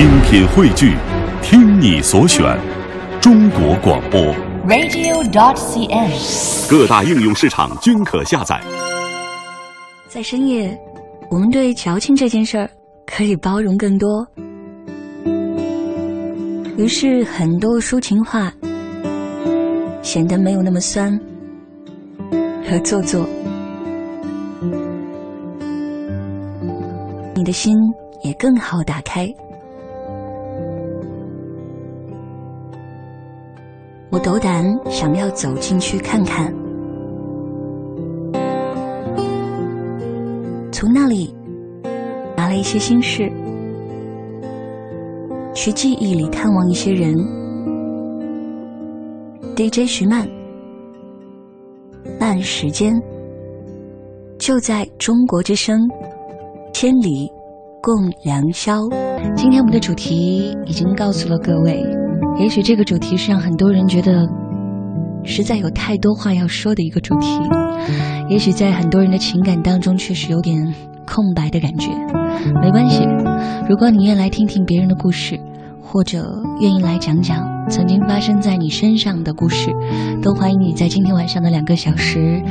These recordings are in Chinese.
精品汇聚，听你所选，中国广播。radio.dot.cn，。各大应用市场均可下载。在深夜，我们对矫情这件事儿可以包容更多。于是，很多抒情话显得没有那么酸和做作，你的心也更好打开。我斗胆想要走进去看看，从那里拿了一些心事，去记忆里探望一些人。DJ 徐曼，慢时间，就在中国之声，千里共良宵。今天我们的主题已经告诉了各位。也许这个主题是让很多人觉得实在有太多话要说的一个主题，也许在很多人的情感当中确实有点空白的感觉。没关系，如果你愿来听听别人的故事，或者愿意来讲讲曾经发生在你身上的故事，都欢迎你在今天晚上的两个小时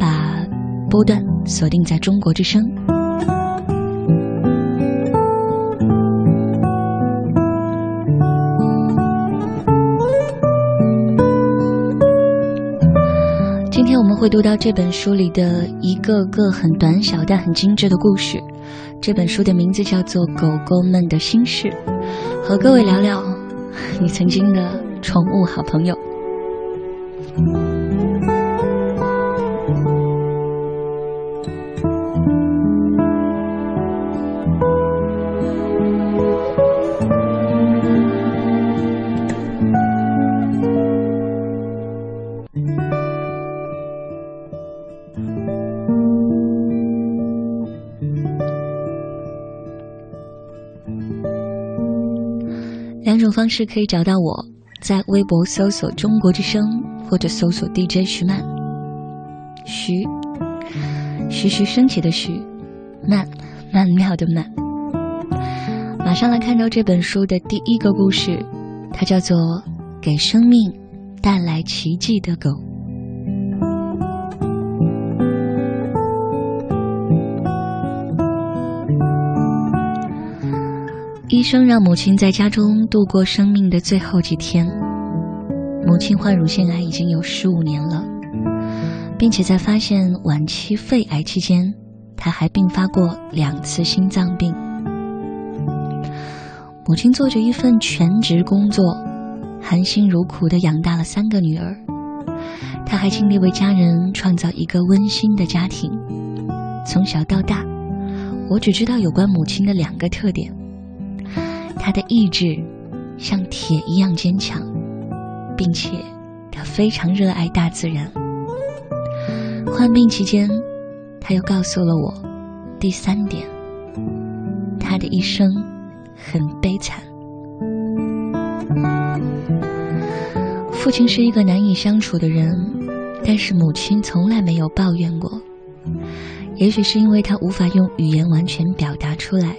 把波段锁定在中国之声。会读到这本书里的一个个很短小但很精致的故事。这本书的名字叫做《狗狗们的心事》，和各位聊聊你曾经的宠物好朋友。两种方式可以找到我，在微博搜索“中国之声”或者搜索 DJ 徐曼，徐，徐徐升起的徐，曼，曼妙的曼。马上来看到这本书的第一个故事，它叫做《给生命带来奇迹的狗》。生让母亲在家中度过生命的最后几天。母亲患乳腺癌已经有十五年了，并且在发现晚期肺癌期间，她还并发过两次心脏病。母亲做着一份全职工作，含辛茹苦地养大了三个女儿。她还尽力为家人创造一个温馨的家庭。从小到大，我只知道有关母亲的两个特点。他的意志像铁一样坚强，并且他非常热爱大自然。患病期间，他又告诉了我第三点：他的一生很悲惨。父亲是一个难以相处的人，但是母亲从来没有抱怨过。也许是因为他无法用语言完全表达出来。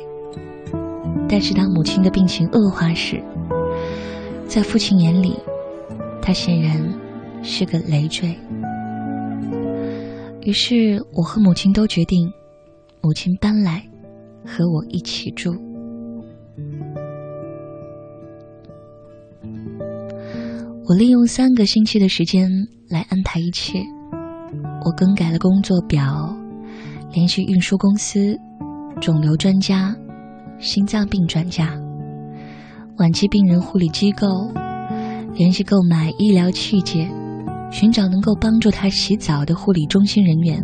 但是当母亲的病情恶化时，在父亲眼里，他显然是个累赘。于是我和母亲都决定，母亲搬来和我一起住。我利用三个星期的时间来安排一切。我更改了工作表，联系运输公司、肿瘤专家。心脏病专家、晚期病人护理机构，联系购买医疗器械，寻找能够帮助他洗澡的护理中心人员。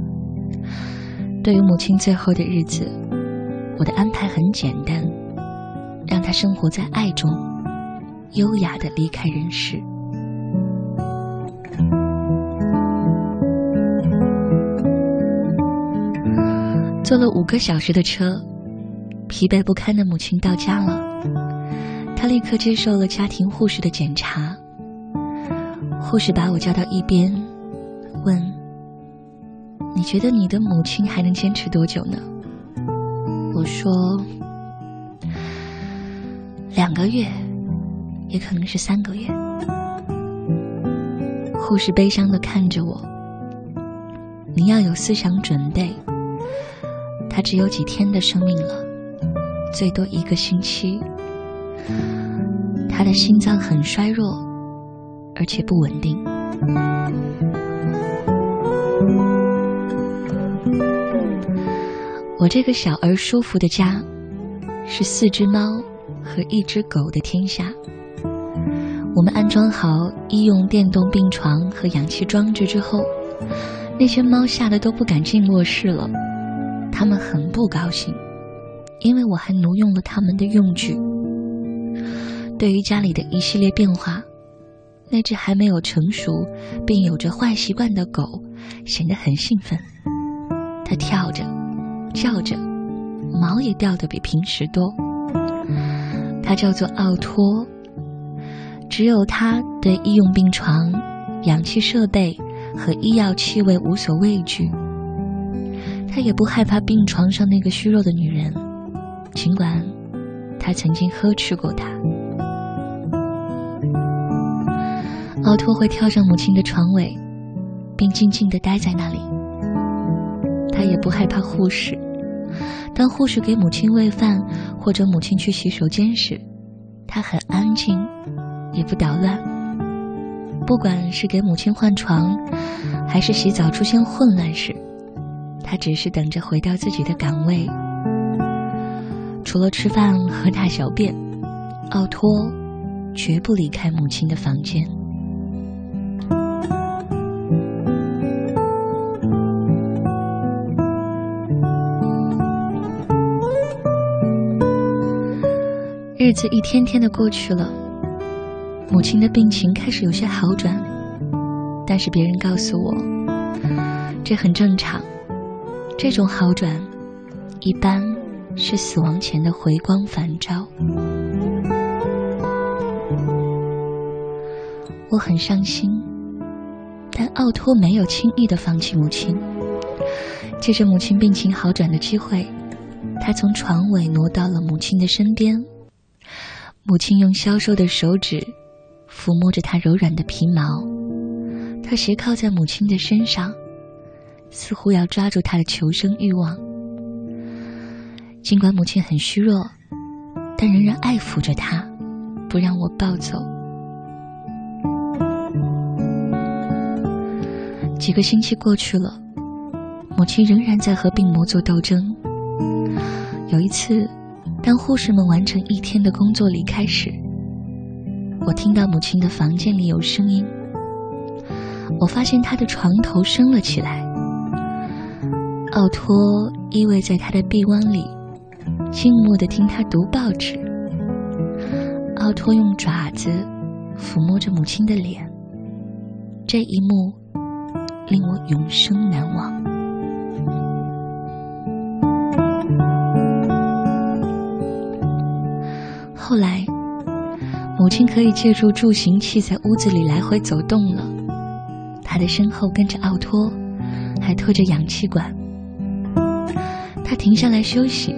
对于母亲最后的日子，我的安排很简单，让她生活在爱中，优雅的离开人世。坐了五个小时的车。疲惫不堪的母亲到家了，她立刻接受了家庭护士的检查。护士把我叫到一边，问：“你觉得你的母亲还能坚持多久呢？”我说：“两个月，也可能是三个月。护士悲伤的看着我，你要有思想准备，他只有几天的生命了，最多一个星期。他的心脏很衰弱，而且不稳定。我这个小而舒服的家，是四只猫和一只狗的天下。我们安装好医用电动病床和氧气装置之后，那些猫吓得都不敢进卧室了。它们很不高兴，因为我还挪用了他们的用具。对于家里的一系列变化，那只还没有成熟并有着坏习惯的狗显得很兴奋，它跳着。叫着，毛也掉得比平时多。它叫做奥托，只有它对医用病床、氧气设备和医药气味无所畏惧。他也不害怕病床上那个虚弱的女人，尽管他曾经呵斥过她。奥托会跳上母亲的床尾，并静静地待在那里。他也不害怕护士。当护士给母亲喂饭，或者母亲去洗手间时，他很安静，也不捣乱。不管是给母亲换床，还是洗澡出现混乱时，他只是等着回到自己的岗位。除了吃饭和大小便，奥托绝不离开母亲的房间。日子一天天的过去了，母亲的病情开始有些好转，但是别人告诉我，这很正常。这种好转，一般是死亡前的回光返照。我很伤心，但奥托没有轻易的放弃母亲。借着母亲病情好转的机会，他从床尾挪到了母亲的身边。母亲用消瘦的手指抚摸着他柔软的皮毛，他斜靠在母亲的身上，似乎要抓住她的求生欲望。尽管母亲很虚弱，但仍然爱抚着她，不让我抱走。几个星期过去了，母亲仍然在和病魔做斗争。有一次。当护士们完成一天的工作离开时，我听到母亲的房间里有声音。我发现她的床头升了起来。奥托依偎在她的臂弯里，静默地听她读报纸。奥托用爪子抚摸着母亲的脸，这一幕令我永生难忘。后来，母亲可以借助助行器在屋子里来回走动了。她的身后跟着奥托，还拖着氧气管。他停下来休息，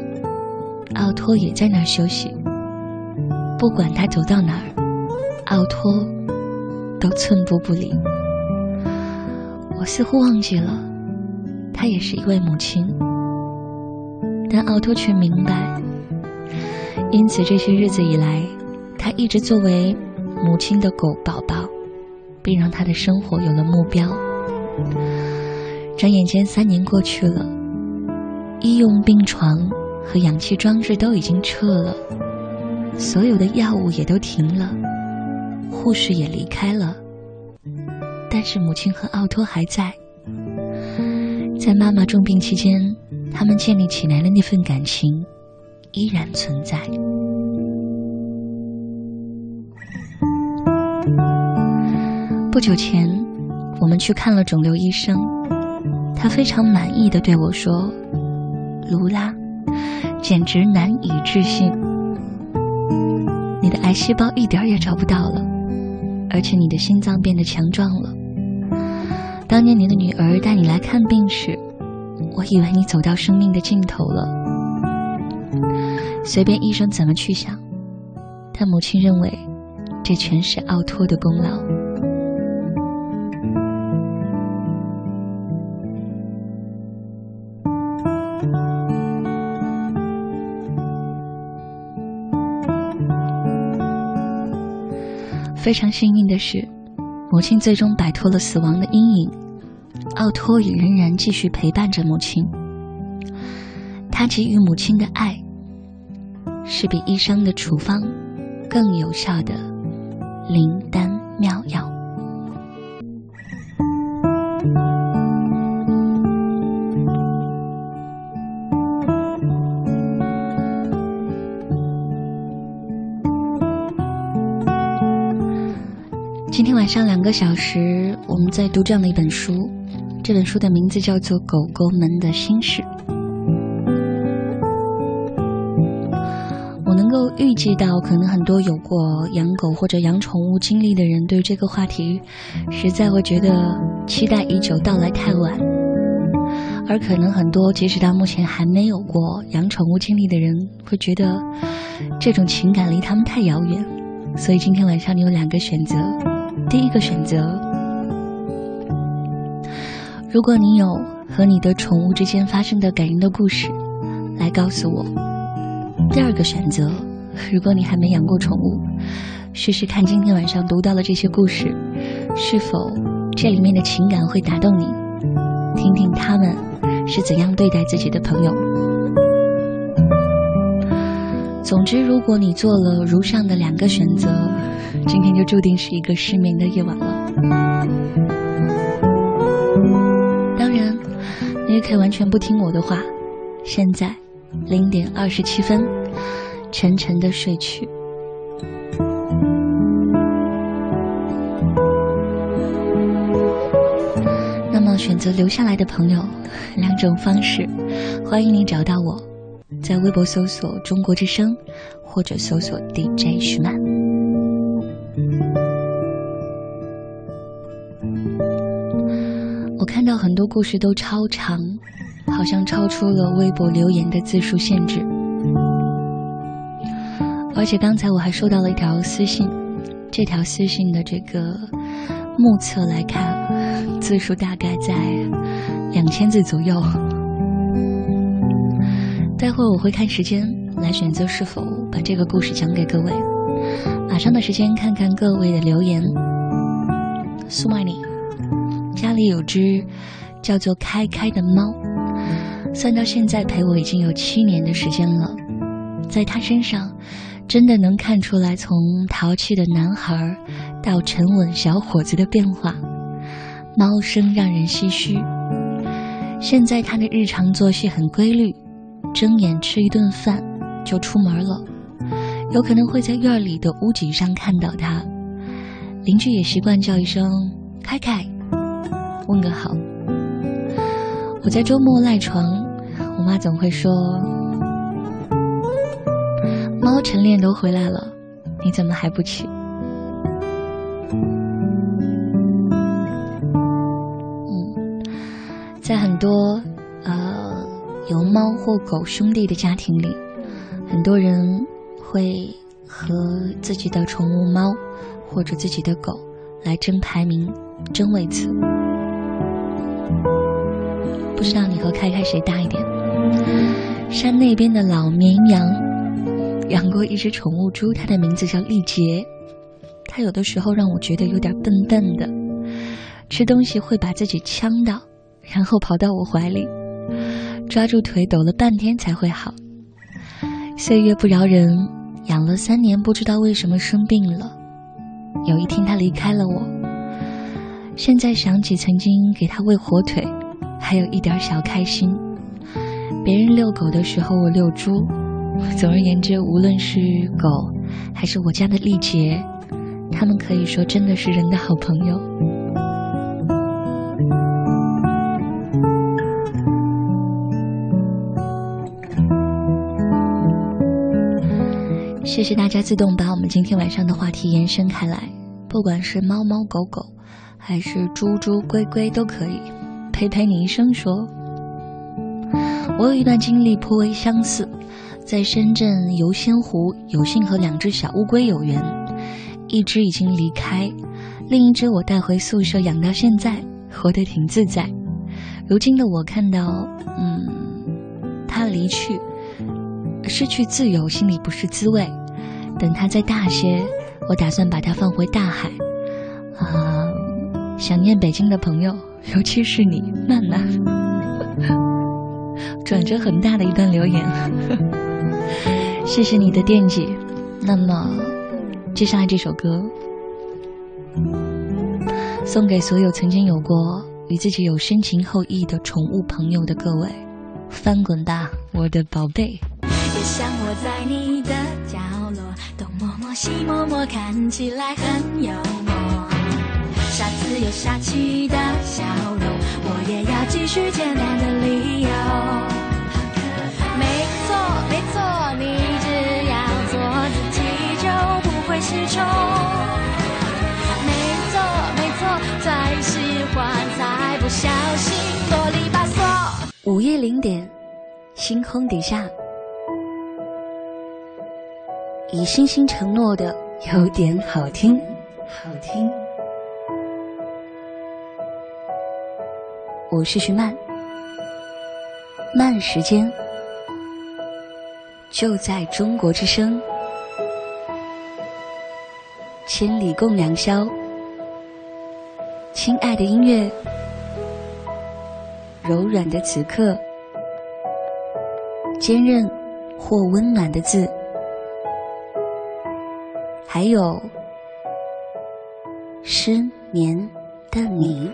奥托也在那儿休息。不管他走到哪儿，奥托都寸步不离。我似乎忘记了，她也是一位母亲，但奥托却明白。因此，这些日子以来，他一直作为母亲的狗宝宝，并让他的生活有了目标。转眼间，三年过去了，医用病床和氧气装置都已经撤了，所有的药物也都停了，护士也离开了。但是，母亲和奥托还在。在妈妈重病期间，他们建立起来的那份感情。依然存在。不久前，我们去看了肿瘤医生，他非常满意的对我说：“卢拉，简直难以置信，你的癌细胞一点也找不到了，而且你的心脏变得强壮了。当年你的女儿带你来看病时，我以为你走到生命的尽头了。”随便医生怎么去想，但母亲认为这全是奥托的功劳。非常幸运的是，母亲最终摆脱了死亡的阴影，奥托也仍然继续陪伴着母亲。他给予母亲的爱，是比医生的处方更有效的灵丹妙药。今天晚上两个小时，我们在读这样的一本书，这本书的名字叫做《狗狗们的心事》。我能够预计到，可能很多有过养狗或者养宠物经历的人，对这个话题实在会觉得期待已久，到来太晚；而可能很多截止到目前还没有过养宠物经历的人，会觉得这种情感离他们太遥远。所以今天晚上你有两个选择。第一个选择，如果你有和你的宠物之间发生的感人的故事，来告诉我。第二个选择，如果你还没养过宠物，试试看今天晚上读到的这些故事，是否这里面的情感会打动你？听听他们是怎样对待自己的朋友。总之，如果你做了如上的两个选择，今天就注定是一个失眠的夜晚了。当然，你也可以完全不听我的话。现在零点二十七分，沉沉的睡去。那么，选择留下来的朋友，两种方式，欢迎你找到我。在微博搜索“中国之声”，或者搜索 “DJ 徐曼”。我看到很多故事都超长，好像超出了微博留言的字数限制。而且刚才我还收到了一条私信，这条私信的这个目测来看，字数大概在两千字左右。待会我会看时间来选择是否把这个故事讲给各位。马上的时间看看各位的留言。苏麦尼，家里有只叫做开开的猫，算到现在陪我已经有七年的时间了。在它身上，真的能看出来从淘气的男孩到沉稳小伙子的变化。猫生让人唏嘘。现在它的日常作息很规律。睁眼吃一顿饭，就出门了。有可能会在院里的屋脊上看到它。邻居也习惯叫一声“开开”，问个好。我在周末赖床，我妈总会说：“猫晨练都回来了，你怎么还不起？”嗯，在很多。有猫或狗兄弟的家庭里，很多人会和自己的宠物猫或者自己的狗来争排名、争位次。不知道你和开开谁大一点？山那边的老绵羊养过一只宠物猪，它的名字叫丽杰。它有的时候让我觉得有点笨笨的，吃东西会把自己呛到，然后跑到我怀里。抓住腿抖了半天才会好。岁月不饶人，养了三年，不知道为什么生病了。有一天他离开了我。现在想起曾经给他喂火腿，还有一点小开心。别人遛狗的时候，我遛猪。总而言之，无论是狗，还是我家的丽杰，他们可以说真的是人的好朋友。谢谢大家自动把我们今天晚上的话题延伸开来，不管是猫猫狗狗，还是猪猪龟龟都可以。陪陪你一生说，我有一段经历颇为相似，在深圳游仙湖有幸和两只小乌龟有缘，一只已经离开，另一只我带回宿舍养到现在，活得挺自在。如今的我看到，嗯，它离去，失去自由，心里不是滋味。等它再大些，我打算把它放回大海。啊，想念北京的朋友，尤其是你，曼曼。转折很大的一段留言，谢谢你的惦记。那么，接下来这首歌，送给所有曾经有过与自己有深情厚谊的宠物朋友的各位，翻滚吧，我的宝贝。也像我在你的，西摸摸，看起来很幽默。傻子有傻气的笑容，我也要继续简单的理由。没错没错，你只要做自己就不会失宠。没错没错，再喜欢才不小心啰里吧嗦。午夜零点，星空底下，以星星承诺的有点好听，好听。我是徐曼，慢时间。就在中国之声，千里共良宵。亲爱的音乐，柔软的此刻，坚韧或温暖的字，还有失眠的你。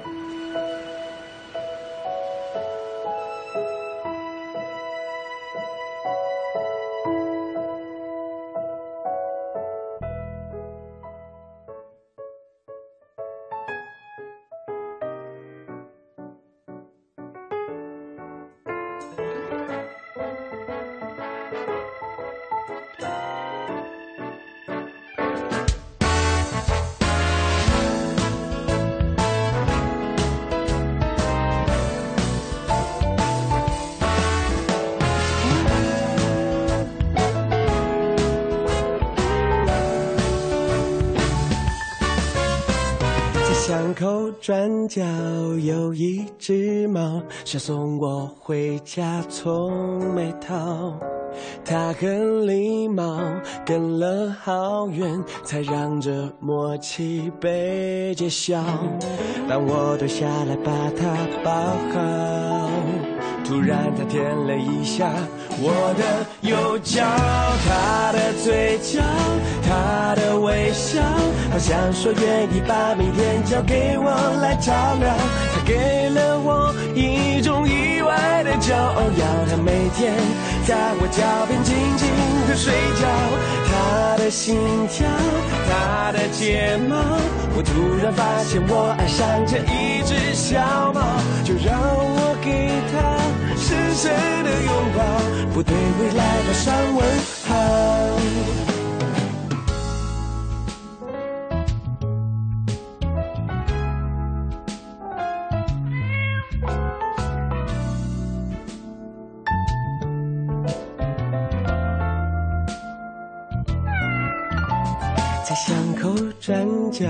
巷口转角有一只猫，想送我回家，从没逃。它很礼貌，跟了好远，才让这默契被揭晓。当我蹲下来把它抱好，突然它舔了一下我的右脚，它的嘴角，它的微笑，好像说愿意把明天交给我来照料。它给了我一种意外的骄傲，要它每天在我脚边静静的睡觉。它的心跳，它的睫毛，我突然发现我爱上这一只小猫，就让我深深的拥抱，不对未来的上问号。转角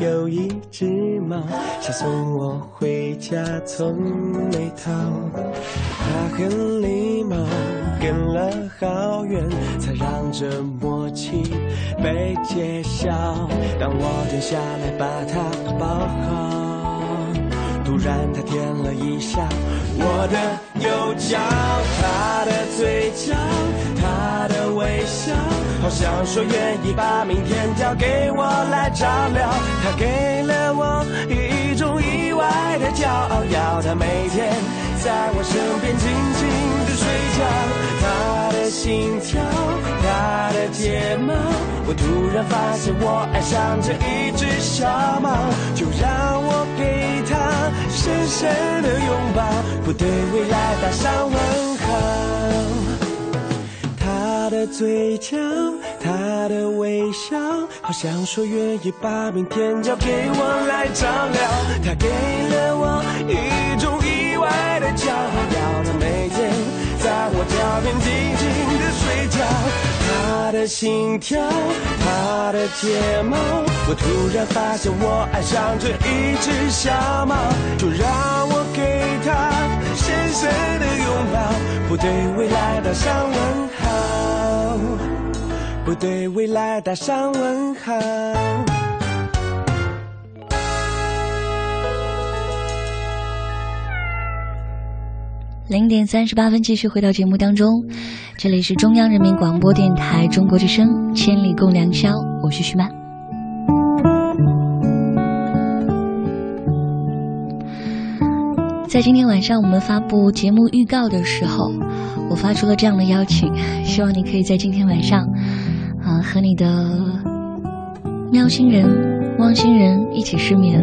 有一只猫，想送我回家，从没逃。它很礼貌，跟了好远，才让这默契被揭晓。当我蹲下来把它抱好，突然它舔了一下我的右脚，它的嘴角，它的微笑。好像说愿意把明天交给我来照料，他给了我一种意外的骄傲，要他每天在我身边静静的睡觉。他的心跳，他的睫毛，我突然发现我爱上这一只小猫，就让我给它深深的拥抱，不对未来打上问号。的嘴角，他的微笑，好像说愿意把明天交给我来照料。他给了我一种意外的骄傲，要他每天在我脚边静静的睡觉。他的心跳，他的睫毛，我突然发现我爱上这一只小猫。就让我给他深深的拥抱，不对未来打上问号，不对未来打上问号。零点三十八分，继续回到节目当中。这里是中央人民广播电台中国之声《千里共良宵》，我是徐曼。在今天晚上我们发布节目预告的时候，我发出了这样的邀请，希望你可以在今天晚上，和你的喵星人、汪星人一起失眠。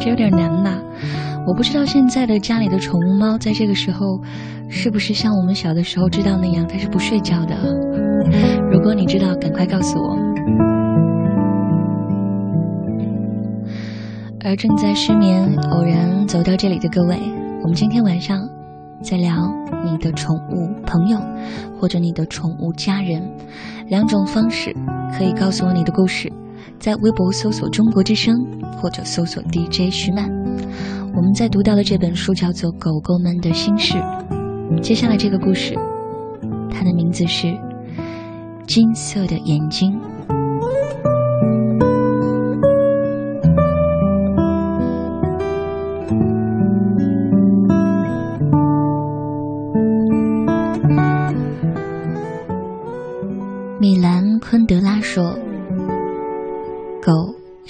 这有点难呐。我不知道现在的家里的宠物猫在这个时候，是不是像我们小的时候知道那样，它是不睡觉的。如果你知道，赶快告诉我。而正在失眠、偶然走到这里的各位，我们今天晚上在聊你的宠物朋友，或者你的宠物家人，两种方式可以告诉我你的故事，在微博搜索“中国之声”或者搜索 DJ 徐曼。我们在读到的这本书叫做《狗狗们的心事》，接下来这个故事，它的名字是《金色的眼睛》。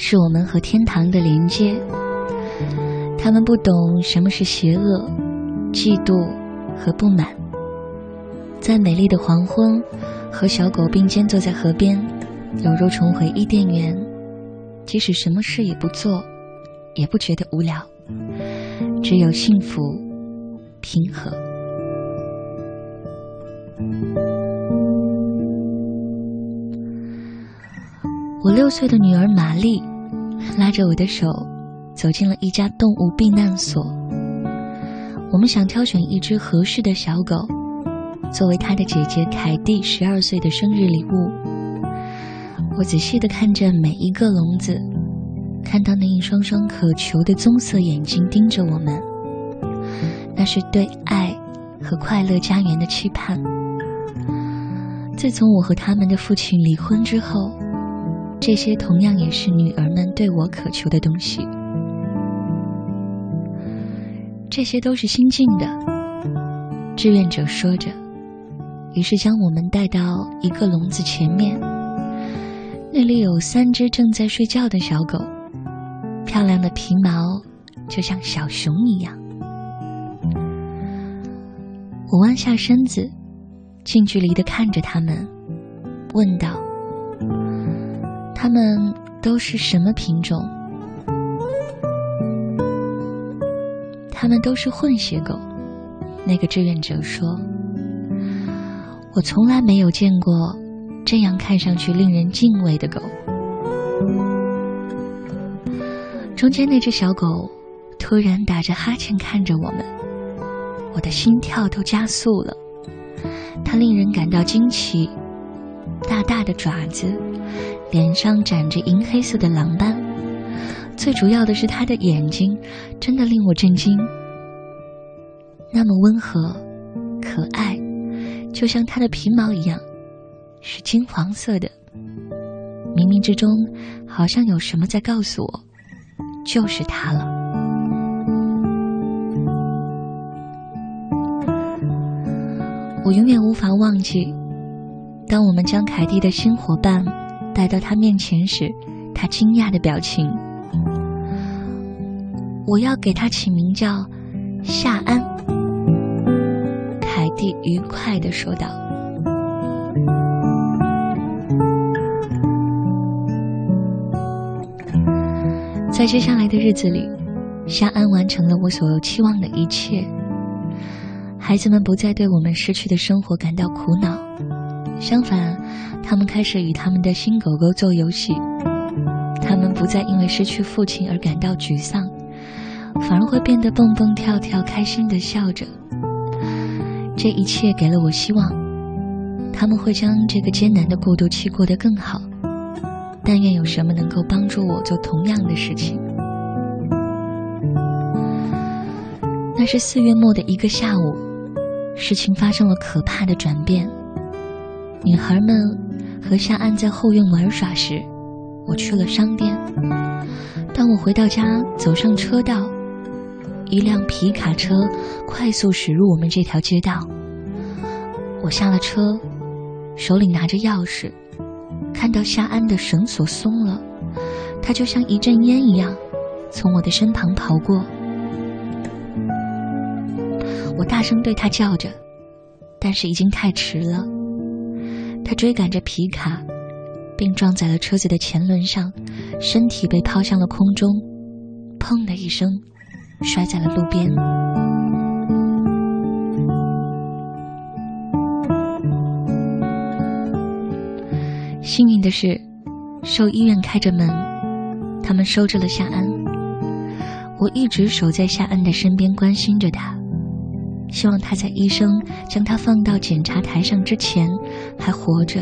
是我们和天堂的连接。”他们不懂什么是邪恶、嫉妒和不满。在美丽的黄昏，和小狗并肩坐在河边，犹如重回伊甸园。即使什么事也不做，也不觉得无聊，只有幸福、平和。我六岁的女儿玛丽拉着我的手。走进了一家动物避难所，我们想挑选一只合适的小狗，作为他的姐姐凯蒂十二岁的生日礼物。我仔细地看着每一个笼子，看到那一双双渴求的棕色眼睛盯着我们，那是对爱和快乐家园的期盼。自从我和他们的父亲离婚之后，这些同样也是女儿们对我渴求的东西。这些都是新进的，志愿者说着，于是将我们带到一个笼子前面。那里有三只正在睡觉的小狗，漂亮的皮毛就像小熊一样。我弯下身子，近距离的看着它们，问道：“它们都是什么品种？”他们都是混血狗，那个志愿者说：“我从来没有见过这样看上去令人敬畏的狗。”中间那只小狗突然打着哈欠看着我们，我的心跳都加速了。它令人感到惊奇，大大的爪子，脸上长着银黑色的狼斑。最主要的是，他的眼睛真的令我震惊，那么温和、可爱，就像他的皮毛一样，是金黄色的。冥冥之中，好像有什么在告诉我，就是他了。我永远无法忘记，当我们将凯蒂的新伙伴带到他面前时，他惊讶的表情。我要给他起名叫夏安。凯蒂愉快的说道。在接下来的日子里，夏安完成了我所有期望的一切。孩子们不再对我们失去的生活感到苦恼，相反，他们开始与他们的新狗狗做游戏。他们不再因为失去父亲而感到沮丧。反而会变得蹦蹦跳跳，开心的笑着。这一切给了我希望，他们会将这个艰难的过渡期过得更好。但愿有什么能够帮助我做同样的事情。那是四月末的一个下午，事情发生了可怕的转变。女孩们和夏安在后院玩耍时，我去了商店。当我回到家，走上车道，一辆皮卡车快速驶入我们这条街道。我下了车，手里拿着钥匙。看到夏安的绳索松了，他就像一阵烟一样从我的身旁跑过。我大声对他叫着，但是已经太迟了。追赶着皮卡，并撞在了车子的前轮上，身体被抛向了空中，砰的一声，摔在了路边。幸运的是，兽医院开着门，他们收治了夏安。我一直守在夏安的身边，关心着他，希望他在医生将他放到检查台上之前还活着。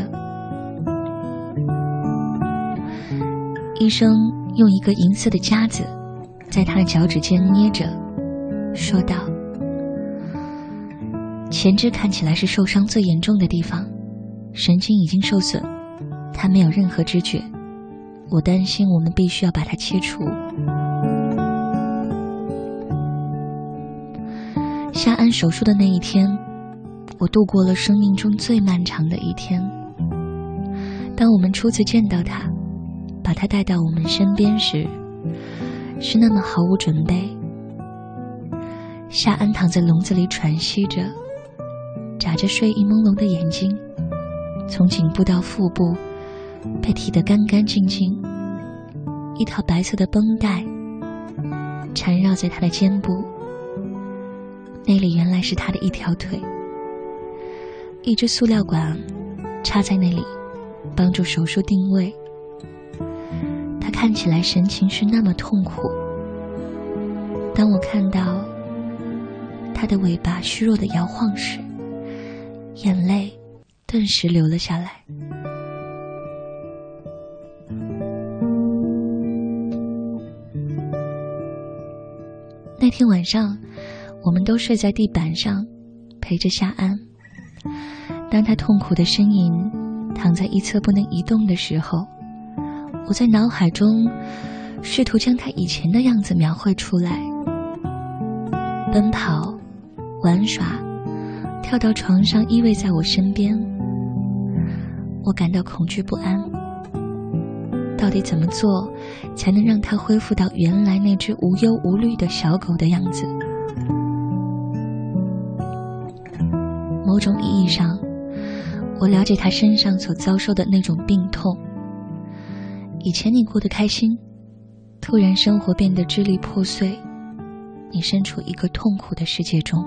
医生用一个银色的夹子在他的脚趾间捏着，说道：“前肢看起来是受伤最严重的地方，神经已经受损。”他没有任何知觉，我担心我们必须要把它切除。夏安手术的那一天，我度过了生命中最漫长的一天。当我们初次见到他，把他带到我们身边时，是那么毫无准备。夏安躺在笼子里喘息着，眨着睡意朦胧的眼睛，从颈部到腹部。被剃得干干净净，一条白色的绷带缠绕在他的肩部，那里原来是他的一条腿。一只塑料管插在那里，帮助手术定位。他看起来神情是那么痛苦。当我看到他的尾巴虚弱的摇晃时，眼泪顿时流了下来。那天晚上，我们都睡在地板上，陪着夏安。当他痛苦的呻吟，躺在一侧不能移动的时候，我在脑海中试图将他以前的样子描绘出来：奔跑、玩耍、跳到床上依偎在我身边。我感到恐惧不安。到底怎么做，才能让它恢复到原来那只无忧无虑的小狗的样子？某种意义上，我了解他身上所遭受的那种病痛。以前你过得开心，突然生活变得支离破碎，你身处一个痛苦的世界中。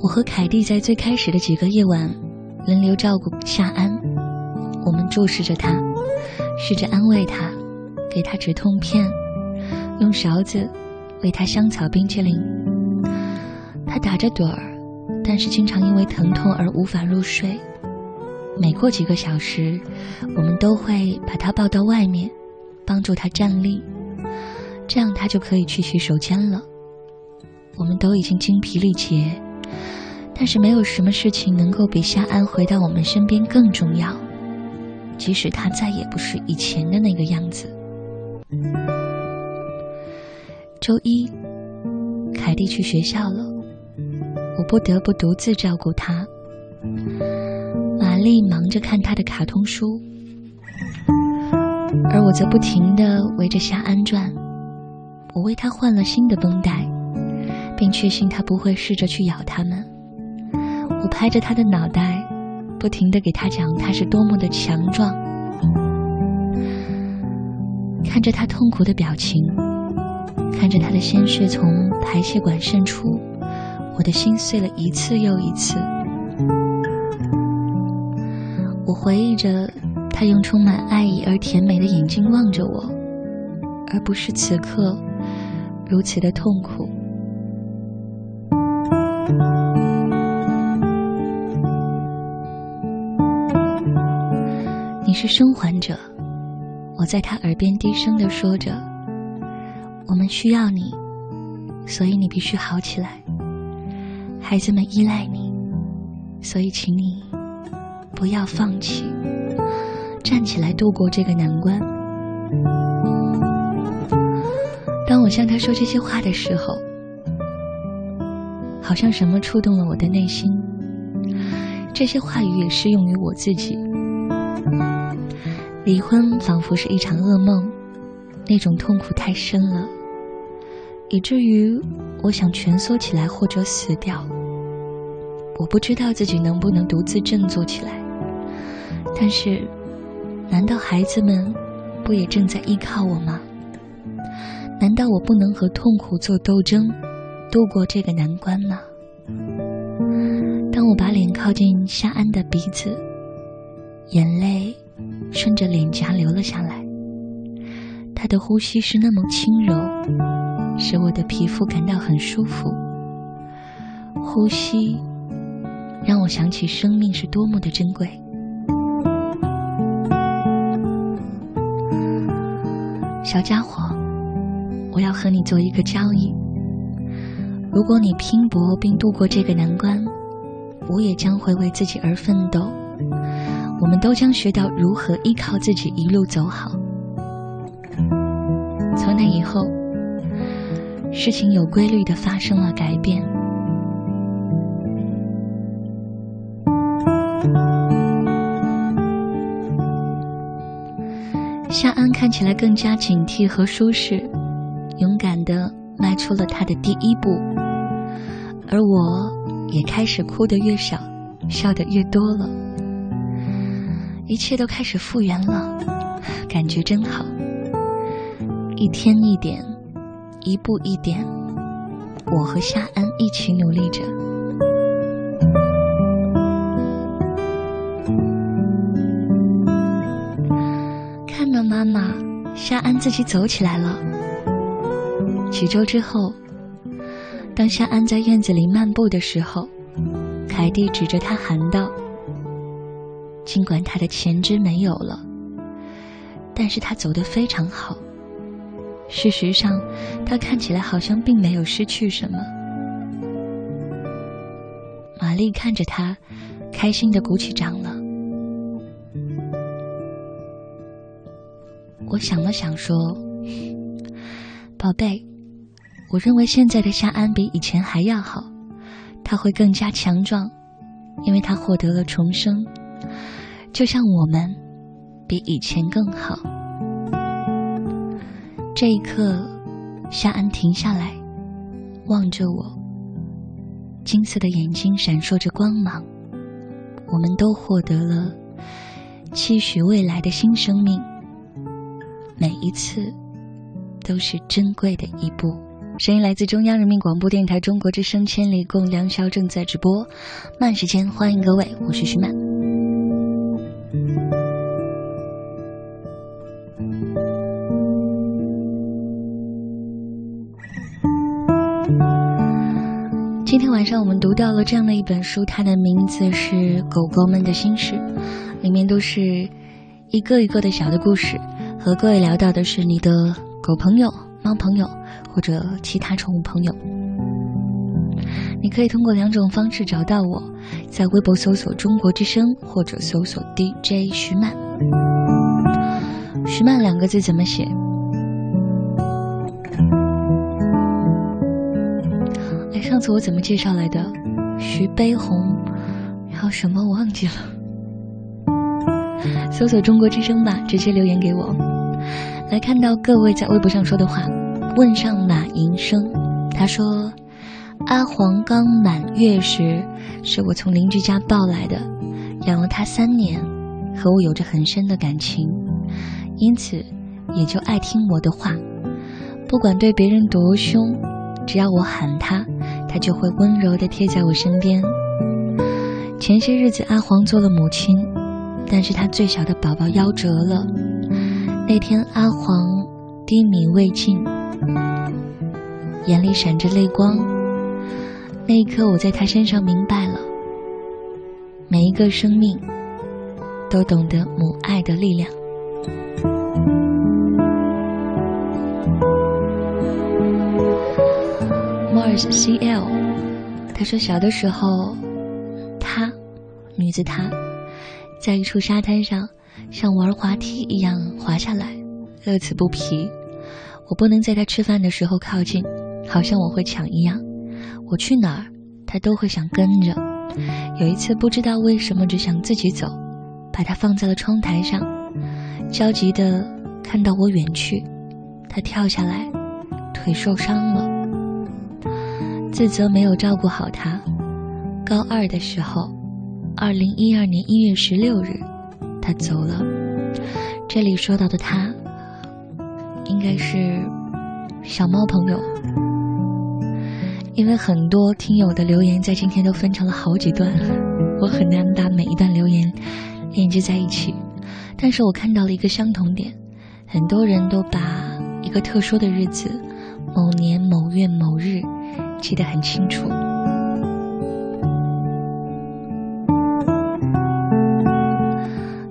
我和凯蒂在最开始的几个夜晚轮流照顾夏安，我们注视着他，试着安慰他，给他止痛片，用勺子喂他香草冰淇淋。他打着盹儿，但是经常因为疼痛而无法入睡。每过几个小时，我们都会把他抱到外面，帮助他站立，这样他就可以去洗手间了。我们都已经精疲力竭。但是没有什么事情能够比夏安回到我们身边更重要，即使他再也不是以前的那个样子。周一，凯蒂去学校了，我不得不独自照顾他。玛丽忙着看他的卡通书，而我则不停地围着夏安转。我为他换了新的绷带，并确信他不会试着去咬它们。我拍着他的脑袋，不停地给他讲他是多么的强壮。看着他痛苦的表情，看着他的鲜血从排泄管渗出，我的心碎了一次又一次。我回忆着他用充满爱意而甜美的眼睛望着我，而不是此刻如此的痛苦。是生还者，我在他耳边低声的说着：“我们需要你，所以你必须好起来。孩子们依赖你，所以请你不要放弃，站起来度过这个难关。”当我向他说这些话的时候，好像什么触动了我的内心。这些话语也适用于我自己。离婚仿佛是一场噩梦，那种痛苦太深了，以至于我想蜷缩起来或者死掉。我不知道自己能不能独自振作起来，但是，难道孩子们不也正在依靠我吗？难道我不能和痛苦做斗争，度过这个难关吗？当我把脸靠近夏安的鼻子，眼泪。顺着脸颊流了下来，他的呼吸是那么轻柔，使我的皮肤感到很舒服。呼吸让我想起生命是多么的珍贵。小家伙，我要和你做一个交易：如果你拼搏并度过这个难关，我也将会为自己而奋斗。我们都将学到如何依靠自己一路走好。从那以后，事情有规律的发生了改变。夏安看起来更加警惕和舒适，勇敢的迈出了他的第一步，而我也开始哭得越少，笑得越多了。一切都开始复原了，感觉真好。一天一点，一步一点，我和夏安一起努力着。看到妈妈，夏安自己走起来了。几周之后，当夏安在院子里漫步的时候，凯蒂指着他喊道。尽管他的前肢没有了，但是他走得非常好。事实上，他看起来好像并没有失去什么。玛丽看着他，开心的鼓起掌了。我想了想说：“宝贝，我认为现在的夏安比以前还要好，他会更加强壮，因为他获得了重生。”就像我们，比以前更好。这一刻，夏安停下来，望着我，金色的眼睛闪烁着光芒。我们都获得了期许未来的新生命，每一次都是珍贵的一步。声音来自中央人民广播电台中国之声《千里共良宵》，正在直播。慢时间，欢迎各位，我是徐曼。上我们读到了这样的一本书，它的名字是《狗狗们的心事》，里面都是一个一个的小的故事。和各位聊到的是你的狗朋友、猫朋友或者其他宠物朋友。你可以通过两种方式找到我，在微博搜索“中国之声”或者搜索 “DJ 徐曼”。徐曼两个字怎么写？上次我怎么介绍来的？徐悲鸿，然后什么我忘记了。搜索“中国之声”吧，直接留言给我。来看到各位在微博上说的话，问上马银生，他说。阿黄刚满月时，是我从邻居家抱来的，养了它三年，和我有着很深的感情，因此也就爱听我的话。不管对别人多凶，只要我喊他，他就会温柔地贴在我身边。前些日子阿黄做了母亲，但是他最小的宝宝夭折了。那天阿黄低迷未尽，眼里闪着泪光。那一刻，我在他身上明白了，每一个生命都懂得母爱的力量。Mars CL，他说小的时候，他，女子她，在一处沙滩上，像玩滑梯一样滑下来，乐此不疲。我不能在他吃饭的时候靠近，好像我会抢一样。我去哪儿，他都会想跟着。有一次不知道为什么只想自己走，把他放在了窗台上，焦急的看到我远去，他跳下来，腿受伤了。自责没有照顾好他。高二的时候，二零一二年一月十六日，他走了。这里说到的他，应该是小猫朋友，因为很多听友的留言在今天都分成了好几段，我很难把每一段留言连接在一起。但是我看到了一个相同点，很多人都把一个特殊的日子，某年某月某日。记得很清楚。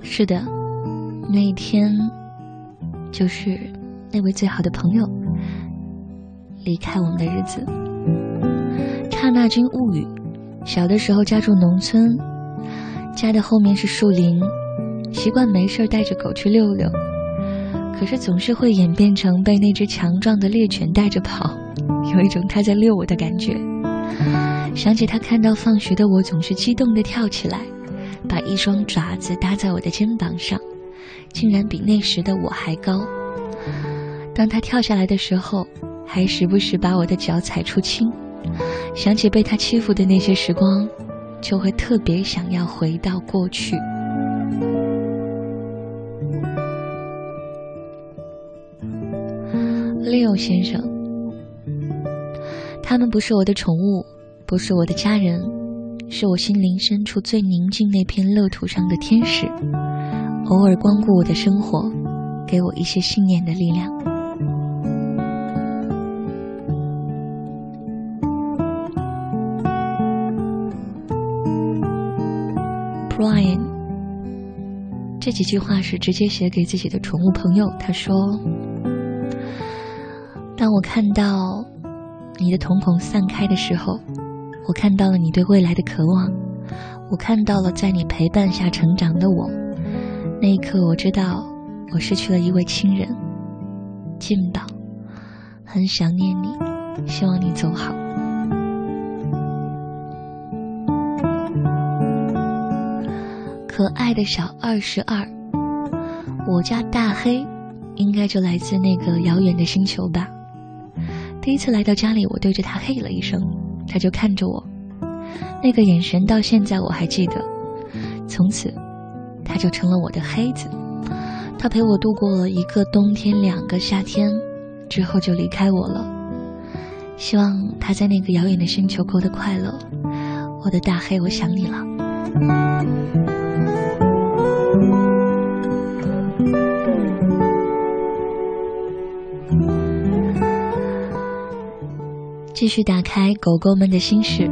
是的，那一天就是那位最好的朋友离开我们的日子。刹那间物语。小的时候家住农村，家的后面是树林，习惯没事带着狗去溜溜，可是总是会演变成被那只强壮的猎犬带着跑。有一种他在遛我的感觉。想起他看到放学的我，总是激动地跳起来，把一双爪子搭在我的肩膀上，竟然比那时的我还高。当他跳下来的时候，还时不时把我的脚踩出青。想起被他欺负的那些时光，就会特别想要回到过去。Leo 先生。他们不是我的宠物，不是我的家人，是我心灵深处最宁静那片乐土上的天使，偶尔光顾我的生活，给我一些信念的力量。Brian，这几句话是直接写给自己的宠物朋友。他说：“当我看到。”你的瞳孔散开的时候，我看到了你对未来的渴望，我看到了在你陪伴下成长的我。那一刻，我知道我失去了一位亲人，金宝，很想念你，希望你走好。可爱的小二十二，我家大黑，应该就来自那个遥远的星球吧。第一次来到家里，我对着他嘿了一声，他就看着我，那个眼神到现在我还记得。从此，他就成了我的黑子。他陪我度过了一个冬天、两个夏天，之后就离开我了。希望他在那个遥远的星球过得快乐。我的大黑，我想你了。继续打开狗狗们的心事，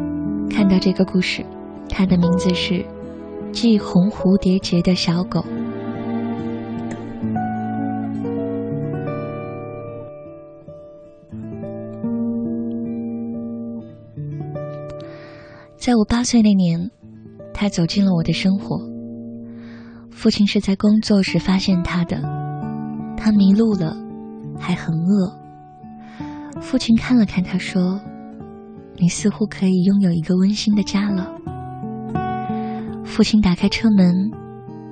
看到这个故事，它的名字是《系红蝴蝶结的小狗》。在我八岁那年，他走进了我的生活。父亲是在工作时发现他的，他迷路了，还很饿。父亲看了看他，说：“你似乎可以拥有一个温馨的家了。”父亲打开车门，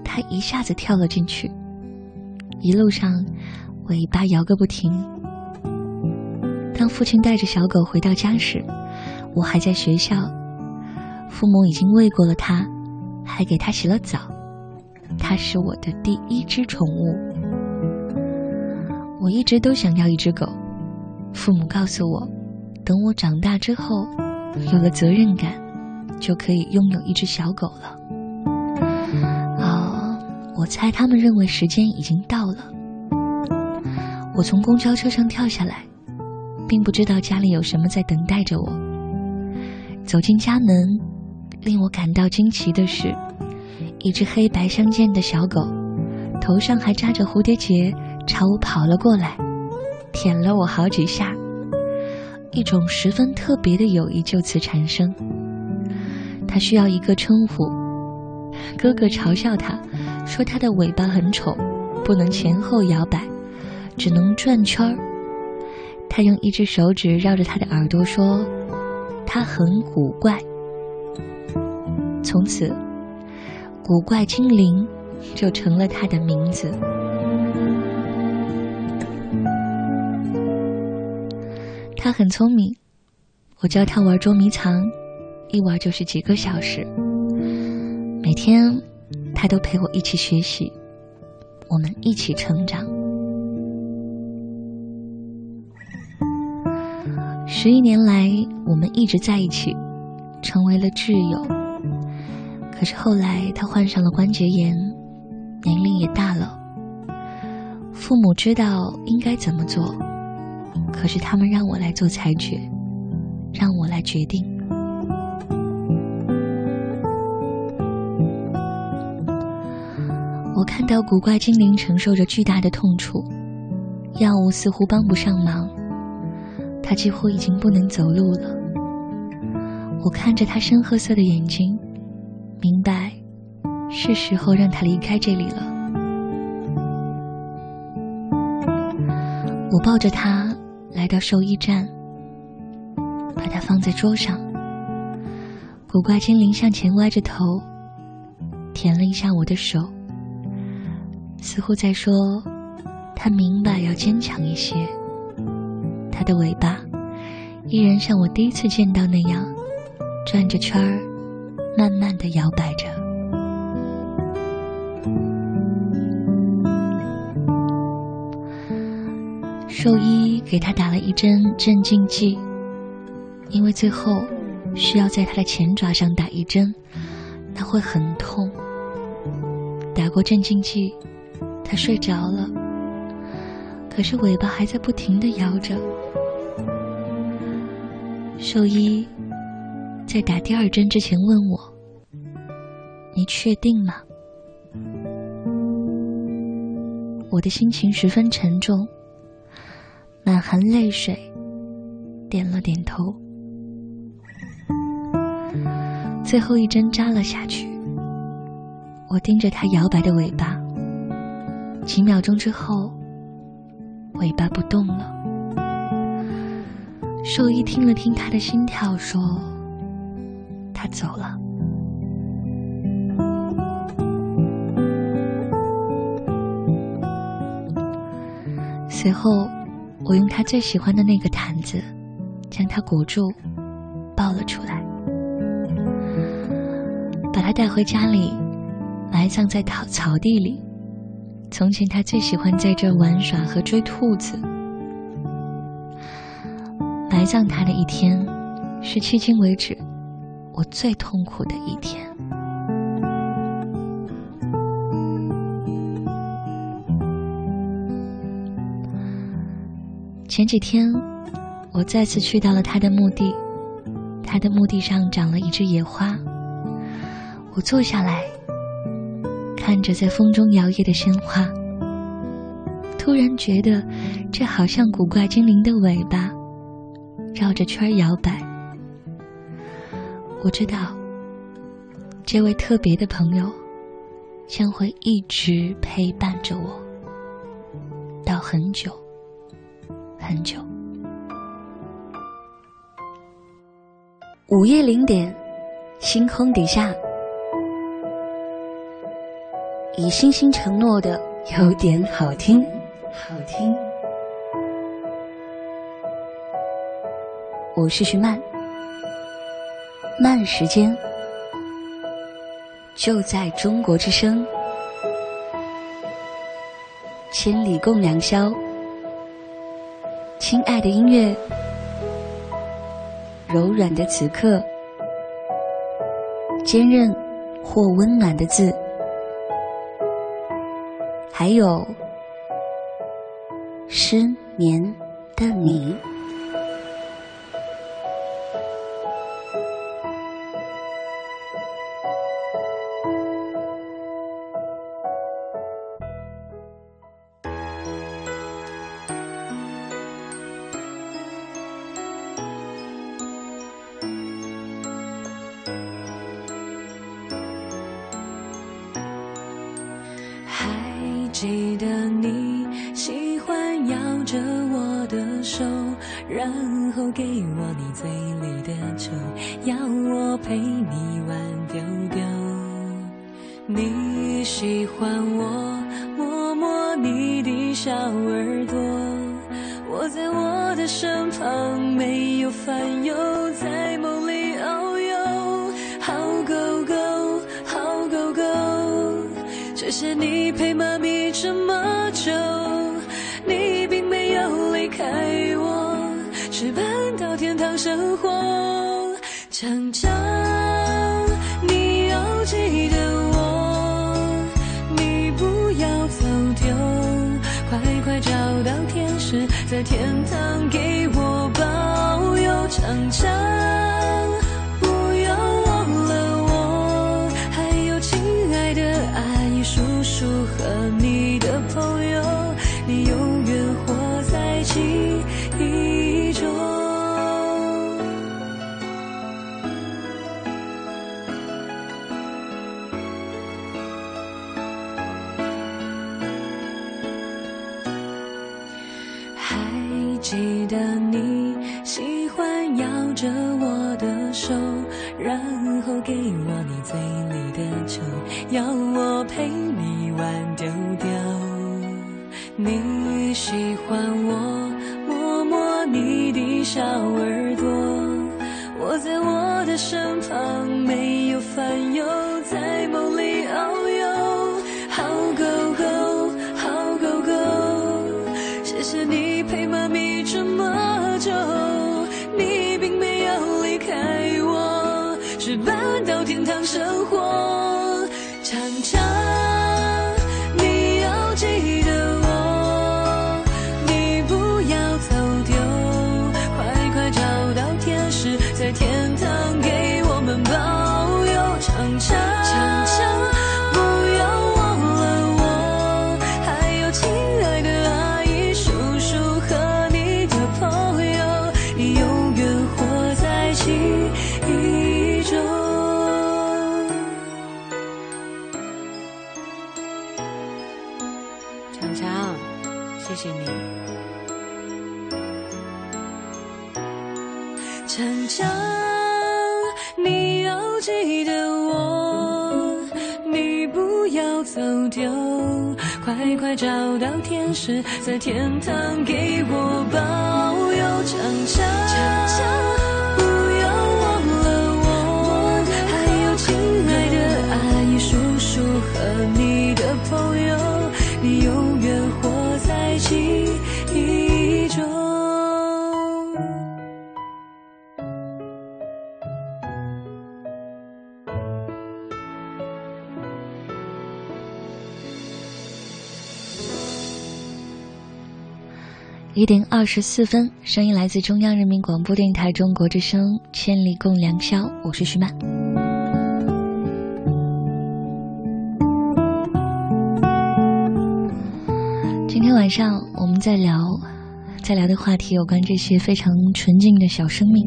他一下子跳了进去。一路上，尾巴摇个不停。当父亲带着小狗回到家时，我还在学校。父母已经喂过了它，还给它洗了澡。它是我的第一只宠物。我一直都想要一只狗。父母告诉我，等我长大之后，有了责任感，就可以拥有一只小狗了。哦，我猜他们认为时间已经到了。我从公交车上跳下来，并不知道家里有什么在等待着我。走进家门，令我感到惊奇的是，一只黑白相间的小狗，头上还扎着蝴蝶结，朝我跑了过来，舔了我好几下。一种十分特别的友谊就此产生。他需要一个称呼，哥哥嘲笑他，说他的尾巴很丑，不能前后摇摆，只能转圈儿。他用一只手指绕着他的耳朵说：“他很古怪。”从此，古怪精灵就成了他的名字。他很聪明，我教他玩捉迷藏，一玩就是几个小时。每天，他都陪我一起学习，我们一起成长。十一年来，我们一直在一起，成为了挚友。可是后来，他患上了关节炎，年龄也大了。父母知道应该怎么做。可是他们让我来做裁决，让我来决定。我看到古怪精灵承受着巨大的痛楚，药物似乎帮不上忙，他几乎已经不能走路了。我看着他深褐色的眼睛，明白是时候让他离开这里了。我抱着他。来到兽医站，把它放在桌上。古怪精灵向前歪着头，舔了一下我的手，似乎在说：“他明白要坚强一些。”它的尾巴依然像我第一次见到那样，转着圈儿，慢慢的摇摆着。兽医给他打了一针镇静剂，因为最后需要在他的前爪上打一针，那会很痛。打过镇静剂，他睡着了，可是尾巴还在不停的摇着。兽医在打第二针之前问我：“你确定吗？”我的心情十分沉重。满含泪水，点了点头。最后一针扎了下去，我盯着它摇摆的尾巴。几秒钟之后，尾巴不动了。兽医听了听他的心跳，说：“他走了。”随后。我用他最喜欢的那个毯子，将他裹住，抱了出来，把他带回家里，埋葬在草草地里。从前他最喜欢在这玩耍和追兔子。埋葬他的一天，是迄今为止我最痛苦的一天。前几天，我再次去到了他的墓地，他的墓地上长了一枝野花。我坐下来，看着在风中摇曳的鲜花，突然觉得这好像古怪精灵的尾巴，绕着圈摇摆。我知道，这位特别的朋友将会一直陪伴着我，到很久。很久。午夜零点，星空底下，以星星承诺的有点好听，好听。我是徐曼，慢时间就在中国之声，千里共良宵。亲爱的音乐，柔软的此刻，坚韧或温暖的字，还有失眠的你。在一点二十四分，声音来自中央人民广播电台中国之声《千里共良宵》，我是徐曼。今天晚上我们在聊，在聊的话题有关这些非常纯净的小生命。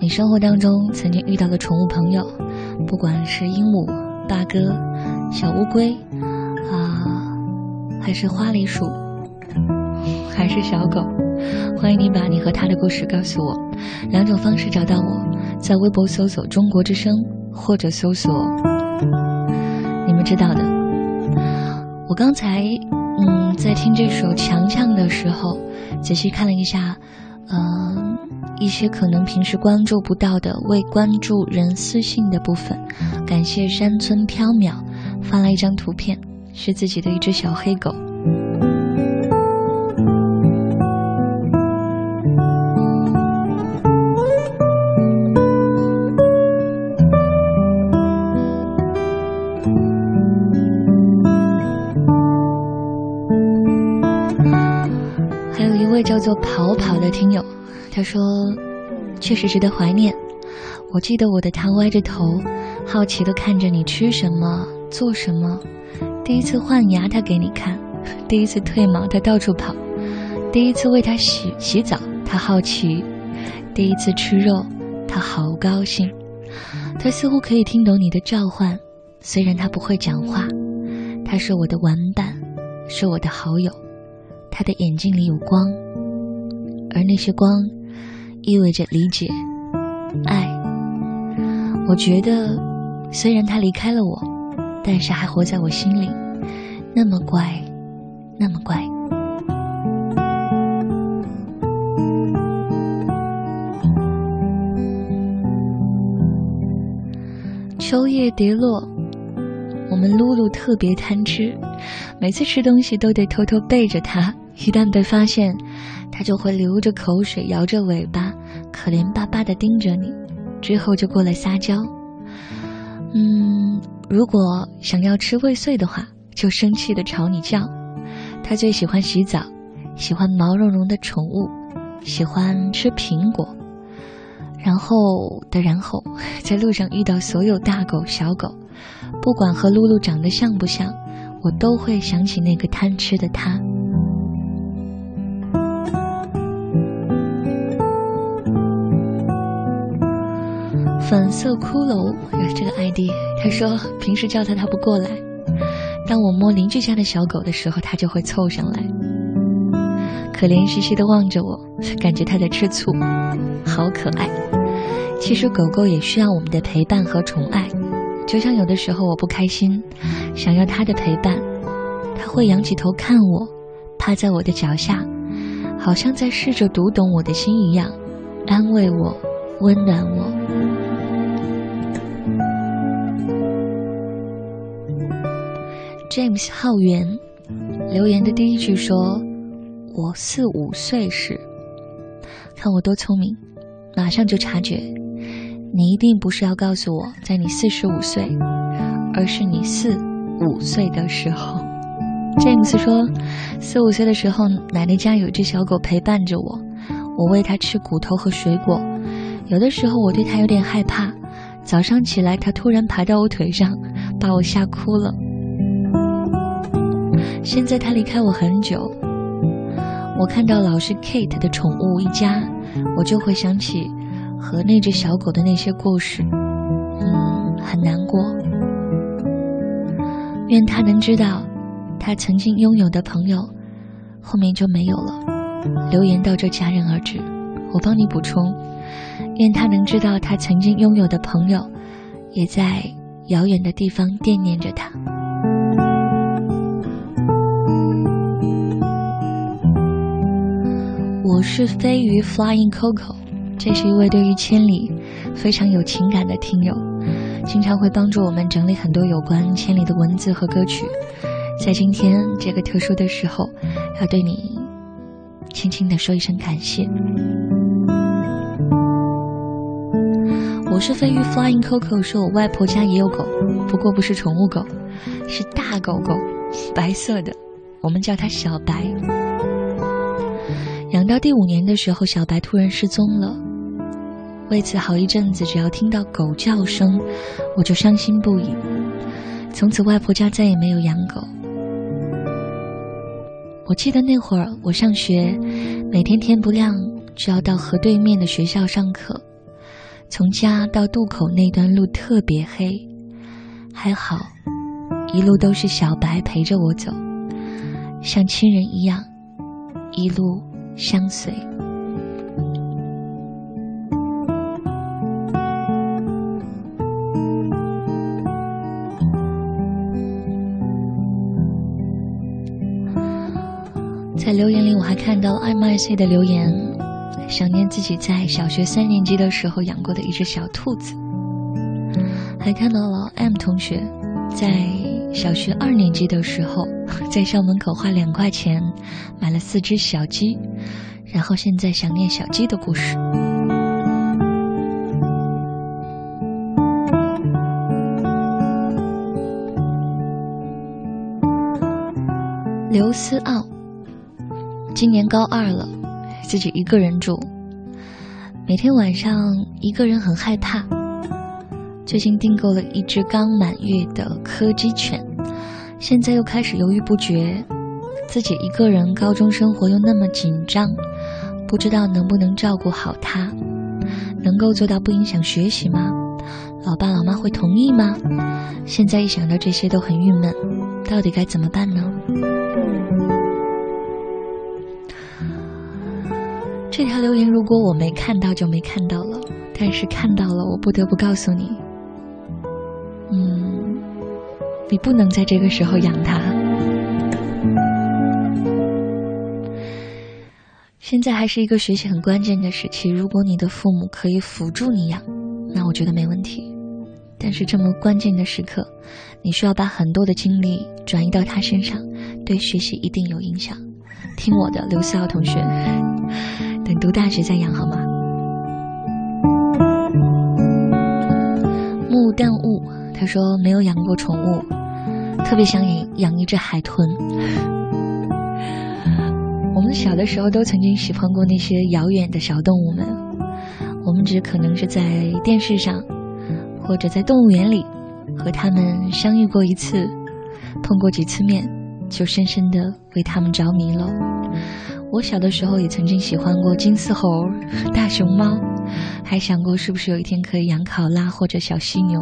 你生活当中曾经遇到的宠物朋友，不管是鹦鹉、八哥、小乌龟啊，还是花栗鼠。还是小狗，欢迎你把你和他的故事告诉我。两种方式找到我，在微博搜索“中国之声”或者搜索你们知道的。我刚才嗯在听这首《强强》的时候，仔细看了一下，嗯一些可能平时关注不到的未关注人私信的部分。感谢山村缥缈发来一张图片，是自己的一只小黑狗。位叫做跑跑的听友，他说：“确实值得怀念。我记得我的他歪着头，好奇的看着你吃什么、做什么。第一次换牙，他给你看；第一次褪毛，他到处跑；第一次为他洗洗澡，他好奇；第一次吃肉，他好高兴。他似乎可以听懂你的召唤，虽然他不会讲话。他是我的玩伴，是我的好友。”他的眼睛里有光，而那些光意味着理解、爱。我觉得，虽然他离开了我，但是还活在我心里，那么乖，那么乖。秋叶跌落，我们露露特别贪吃，每次吃东西都得偷偷背着他。一旦被发现，它就会流着口水，摇着尾巴，可怜巴巴地盯着你，之后就过来撒娇。嗯，如果想要吃未遂的话，就生气地朝你叫。它最喜欢洗澡，喜欢毛茸茸的宠物，喜欢吃苹果。然后的然后，在路上遇到所有大狗小狗，不管和露露长得像不像，我都会想起那个贪吃的它。粉色骷髅有这个 ID，他说平时叫他他不过来，当我摸邻居家的小狗的时候，他就会凑上来，可怜兮兮的望着我，感觉他在吃醋，好可爱。其实狗狗也需要我们的陪伴和宠爱，就像有的时候我不开心，想要它的陪伴，它会仰起头看我，趴在我的脚下，好像在试着读懂我的心一样，安慰我，温暖我。James 浩源留言的第一句说：“我四五岁时，看我多聪明，马上就察觉，你一定不是要告诉我在你四十五岁，而是你四五岁的时候。”James 说：“四五岁的时候，奶奶家有只小狗陪伴着我，我喂它吃骨头和水果，有的时候我对它有点害怕，早上起来它突然爬到我腿上，把我吓哭了。”现在他离开我很久，我看到老师 Kate 的宠物一家，我就会想起和那只小狗的那些故事，嗯，很难过。愿他能知道，他曾经拥有的朋友，后面就没有了。留言到这戛然而止，我帮你补充。愿他能知道，他曾经拥有的朋友，也在遥远的地方惦念着他。我是飞鱼 Flying Coco，这是一位对于千里非常有情感的听友，经常会帮助我们整理很多有关千里的文字和歌曲。在今天这个特殊的时候，要对你轻轻的说一声感谢。我是飞鱼 Flying Coco，说我外婆家也有狗，不过不是宠物狗，是大狗狗，白色的，我们叫它小白。养到第五年的时候，小白突然失踪了。为此，好一阵子，只要听到狗叫声，我就伤心不已。从此，外婆家再也没有养狗。我记得那会儿我上学，每天天不亮就要到河对面的学校上课，从家到渡口那段路特别黑，还好，一路都是小白陪着我走，像亲人一样，一路。相随，在留言里，我还看到了 M I C 的留言，想念自己在小学三年级的时候养过的一只小兔子，还看到了 M 同学在小学二年级的时候，在校门口花两块钱买了四只小鸡。然后现在想念小鸡的故事。刘思傲，今年高二了，自己一个人住，每天晚上一个人很害怕。最近订购了一只刚满月的柯基犬，现在又开始犹豫不决。自己一个人，高中生活又那么紧张，不知道能不能照顾好它，能够做到不影响学习吗？老爸老妈会同意吗？现在一想到这些都很郁闷，到底该怎么办呢？这条留言如果我没看到就没看到了，但是看到了，我不得不告诉你，你不能在这个时候养它。现在还是一个学习很关键的时期，如果你的父母可以辅助你养，那我觉得没问题。但是这么关键的时刻，你需要把很多的精力转移到他身上，对学习一定有影响。听我的，刘思浩同学，等读大学再养好吗？木淡雾他说没有养过宠物，特别想养养一只海豚。我们小的时候都曾经喜欢过那些遥远的小动物们，我们只可能是在电视上，或者在动物园里和他们相遇过一次，碰过几次面，就深深的为他们着迷了。我小的时候也曾经喜欢过金丝猴、大熊猫，还想过是不是有一天可以养考拉或者小犀牛。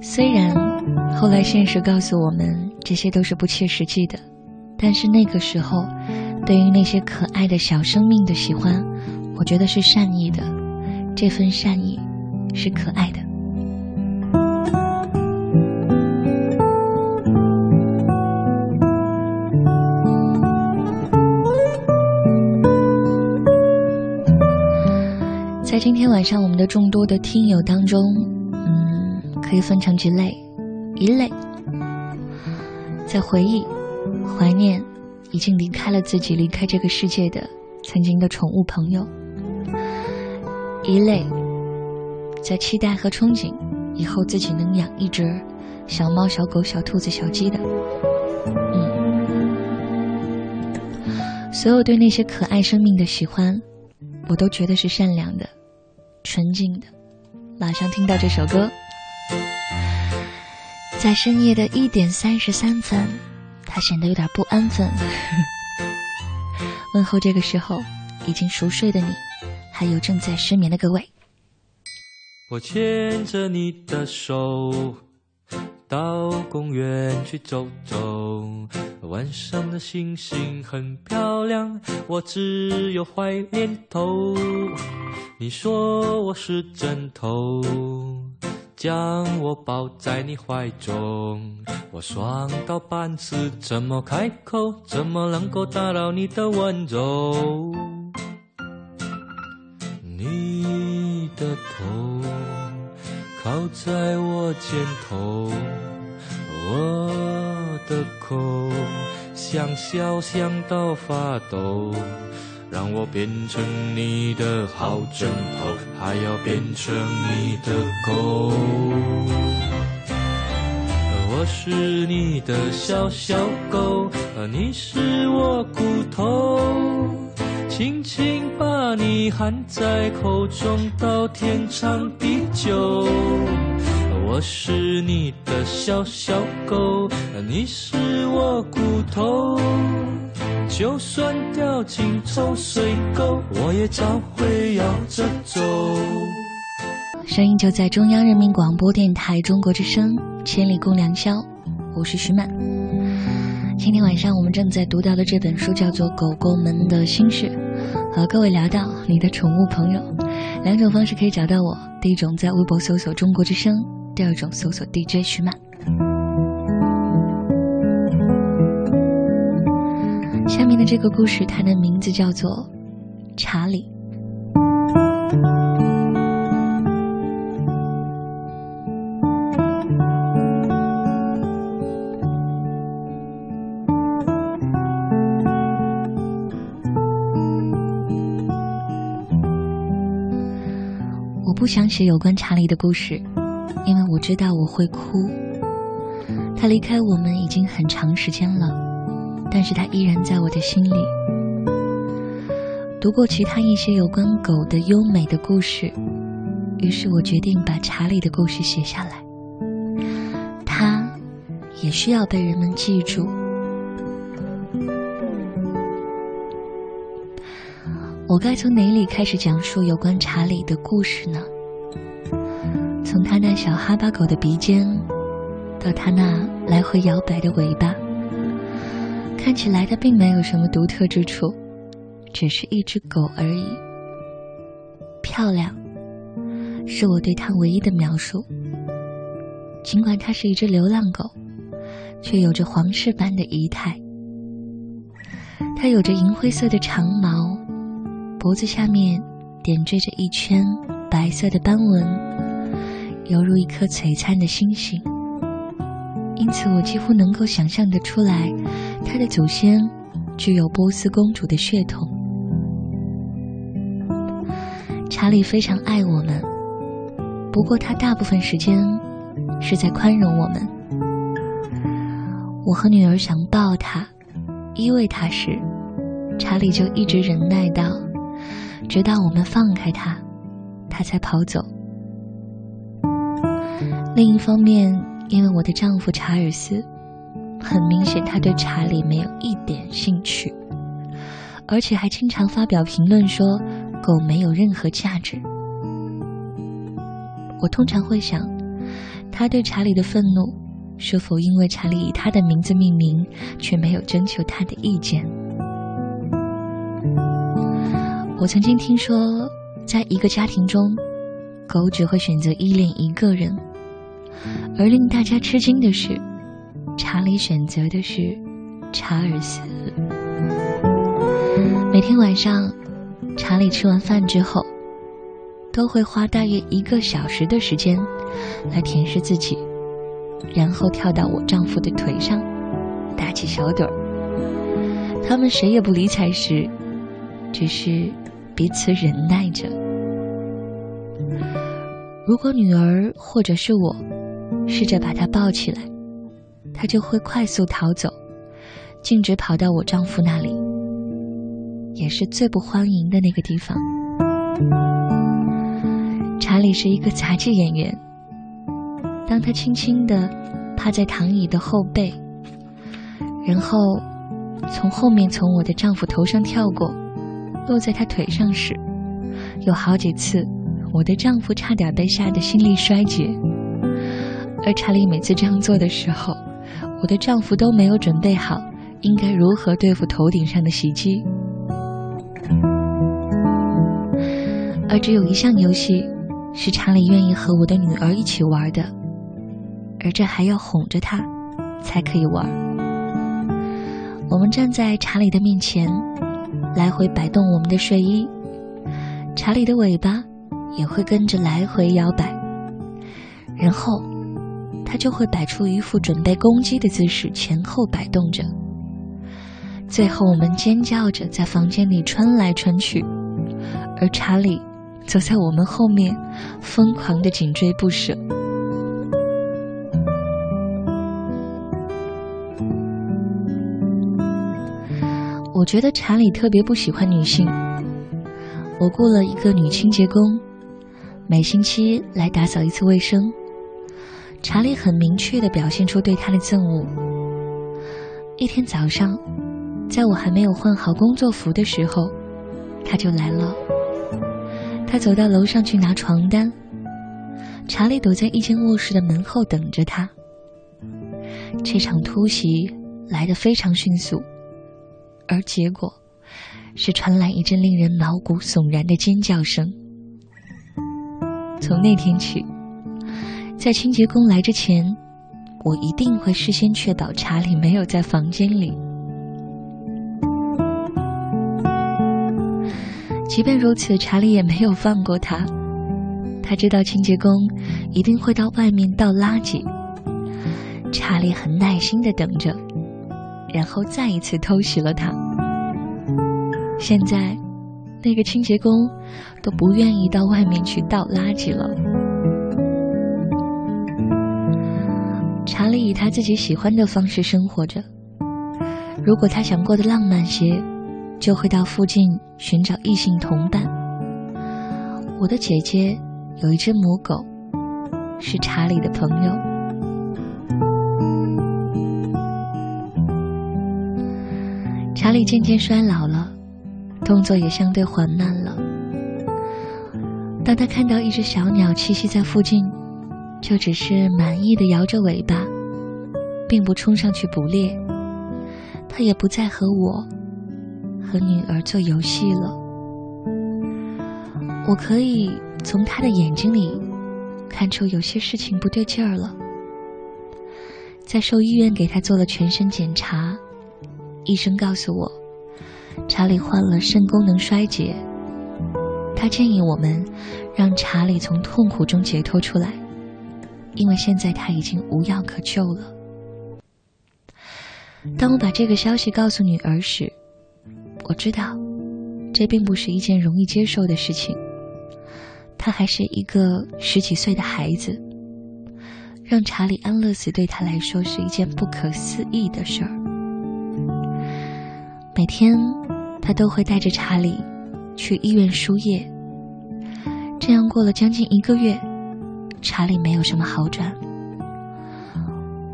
虽然后来现实告诉我们。这些都是不切实际的，但是那个时候，对于那些可爱的小生命的喜欢，我觉得是善意的，这份善意是可爱的。在今天晚上，我们的众多的听友当中，嗯，可以分成几类，一类。在回忆、怀念已经离开了自己、离开这个世界的曾经的宠物朋友；一类在期待和憧憬以后自己能养一只小猫、小狗、小兔子、小鸡的。嗯，所有对那些可爱生命的喜欢，我都觉得是善良的、纯净的。马上听到这首歌。在深夜的一点三十三分，他显得有点不安分。问候这个时候已经熟睡的你，还有正在失眠的各位。我牵着你的手，到公园去走走。晚上的星星很漂亮，我只有坏念头。你说我是枕头。将我抱在你怀中，我爽到半死，怎么开口？怎么能够打扰你的温柔？你的头靠在我肩头，我的口想笑想到发抖。让我变成你的好枕头，还要变成你的狗。我是你的小小狗，你是我骨头，轻轻把你含在口中，到天长地久。我是你的小小狗，你是我骨头。就算掉进臭水沟，我也照会摇着走。声音就在中央人民广播电台中国之声，千里共良宵。我是徐曼。今天晚上我们正在读到的这本书叫做《狗狗们的心事》，和各位聊到你的宠物朋友。两种方式可以找到我：第一种在微博搜索“中国之声”，第二种搜索 DJ 徐曼。下面的这个故事，它的名字叫做《查理》。想写有关查理的故事，因为我知道我会哭。他离开我们已经很长时间了，但是他依然在我的心里。读过其他一些有关狗的优美的故事，于是我决定把查理的故事写下来。他也需要被人们记住。我该从哪里开始讲述有关查理的故事呢？从他那小哈巴狗的鼻尖，到他那来回摇摆的尾巴，看起来它并没有什么独特之处，只是一只狗而已。漂亮，是我对它唯一的描述。尽管它是一只流浪狗，却有着皇室般的仪态。它有着银灰色的长毛。脖子下面点缀着一圈白色的斑纹，犹如一颗璀璨的星星。因此，我几乎能够想象得出来，他的祖先具有波斯公主的血统。查理非常爱我们，不过他大部分时间是在宽容我们。我和女儿想抱他、依偎他时，查理就一直忍耐到。直到我们放开他，他才跑走。另一方面，因为我的丈夫查尔斯，很明显他对查理没有一点兴趣，而且还经常发表评论说狗没有任何价值。我通常会想，他对查理的愤怒，是否因为查理以他的名字命名，却没有征求他的意见？我曾经听说，在一个家庭中，狗只会选择依恋一个人。而令大家吃惊的是，查理选择的是查尔斯。每天晚上，查理吃完饭之后，都会花大约一个小时的时间来舔舐自己，然后跳到我丈夫的腿上，打起小盹儿。他们谁也不理睬时，只是。彼此忍耐着。如果女儿或者是我试着把她抱起来，她就会快速逃走，径直跑到我丈夫那里，也是最不欢迎的那个地方。查理是一个杂技演员。当他轻轻地趴在躺椅的后背，然后从后面从我的丈夫头上跳过。落在他腿上时，有好几次，我的丈夫差点被吓得心力衰竭。而查理每次这样做的时候，我的丈夫都没有准备好应该如何对付头顶上的袭击。而只有一项游戏是查理愿意和我的女儿一起玩的，而这还要哄着他才可以玩。我们站在查理的面前。来回摆动我们的睡衣，查理的尾巴也会跟着来回摇摆，然后他就会摆出一副准备攻击的姿势，前后摆动着。最后，我们尖叫着在房间里穿来穿去，而查理走在我们后面，疯狂的紧追不舍。我觉得查理特别不喜欢女性。我雇了一个女清洁工，每星期来打扫一次卫生。查理很明确的表现出对他的憎恶。一天早上，在我还没有换好工作服的时候，他就来了。他走到楼上去拿床单，查理躲在一间卧室的门后等着他。这场突袭来得非常迅速。而结果是传来一阵令人毛骨悚然的尖叫声。从那天起，在清洁工来之前，我一定会事先确保查理没有在房间里。即便如此，查理也没有放过他。他知道清洁工一定会到外面倒垃圾，查理很耐心的等着。然后再一次偷袭了他。现在，那个清洁工都不愿意到外面去倒垃圾了。查理以他自己喜欢的方式生活着。如果他想过得浪漫些，就会到附近寻找异性同伴。我的姐姐有一只母狗，是查理的朋友。查理渐渐衰老了，动作也相对缓慢了。当他看到一只小鸟栖息在附近，就只是满意的摇着尾巴，并不冲上去捕猎。他也不再和我和女儿做游戏了。我可以从他的眼睛里看出有些事情不对劲儿了。在兽医院给他做了全身检查，医生告诉我，查理患了肾功能衰竭。他建议我们让查理从痛苦中解脱出来，因为现在他已经无药可救了。当我把这个消息告诉女儿时，我知道这并不是一件容易接受的事情。她还是一个十几岁的孩子，让查理安乐死对她来说是一件不可思议的事儿。每天，他都会带着查理去医院输液。这样过了将近一个月，查理没有什么好转。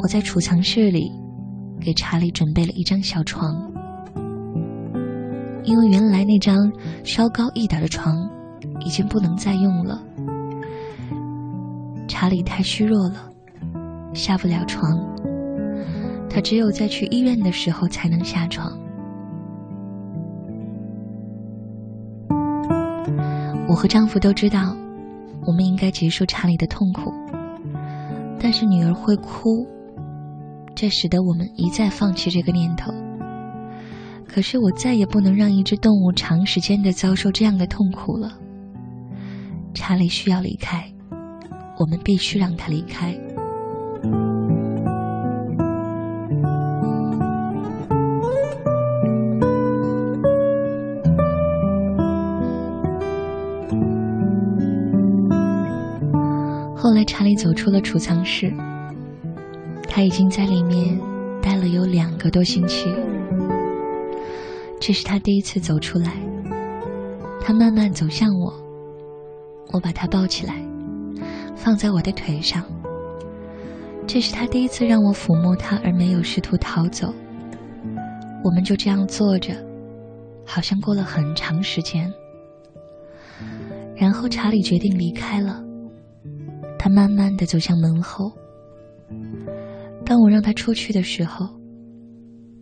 我在储藏室里给查理准备了一张小床，因为原来那张稍高一点的床。已经不能再用了。查理太虚弱了，下不了床。他只有在去医院的时候才能下床。我和丈夫都知道，我们应该结束查理的痛苦，但是女儿会哭，这使得我们一再放弃这个念头。可是我再也不能让一只动物长时间的遭受这样的痛苦了。查理需要离开，我们必须让他离开。后来，查理走出了储藏室，他已经在里面待了有两个多星期。这是他第一次走出来，他慢慢走向我。我把他抱起来，放在我的腿上。这是他第一次让我抚摸他，而没有试图逃走。我们就这样坐着，好像过了很长时间。然后查理决定离开了，他慢慢的走向门后。当我让他出去的时候，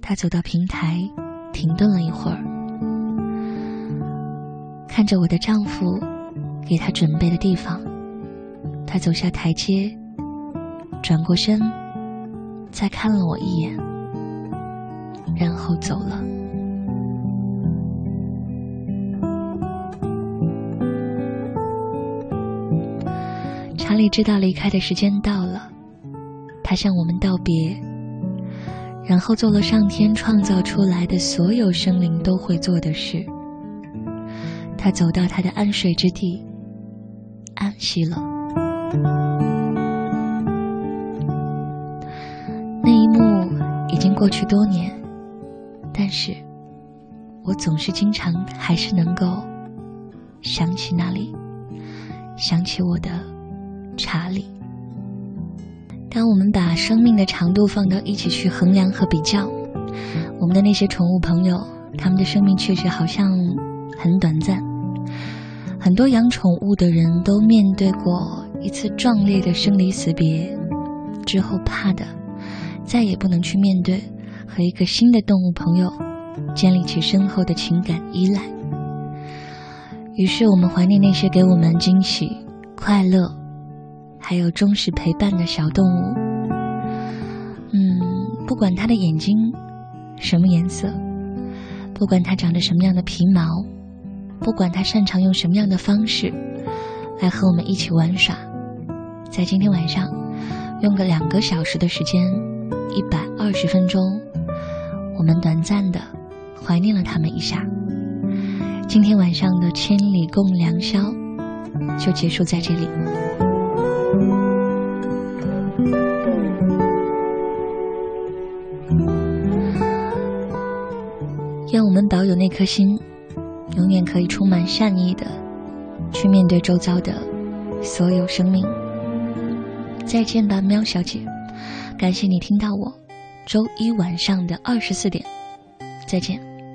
他走到平台，停顿了一会儿，看着我的丈夫。给他准备的地方，他走下台阶，转过身，再看了我一眼，然后走了。查理知道离开的时间到了，他向我们道别，然后做了上天创造出来的所有生灵都会做的事。他走到他的安睡之地。安息了。那一幕已经过去多年，但是我总是经常还是能够想起那里，想起我的查理。当我们把生命的长度放到一起去衡量和比较，我们的那些宠物朋友，他们的生命确实好像很短暂。很多养宠物的人都面对过一次壮烈的生离死别，之后怕的再也不能去面对和一个新的动物朋友建立起深厚的情感依赖。于是我们怀念那些给我们惊喜、快乐，还有忠实陪伴的小动物。嗯，不管它的眼睛什么颜色，不管它长着什么样的皮毛。不管它擅长用什么样的方式来和我们一起玩耍，在今天晚上用个两个小时的时间，一百二十分钟，我们短暂的怀念了他们一下。今天晚上的千里共良宵就结束在这里。愿我们保有那颗心，永远可以充满善意的去面对周遭的所有生命。再见吧，喵小姐，感谢你听到我。周一晚上的二十四点，再见。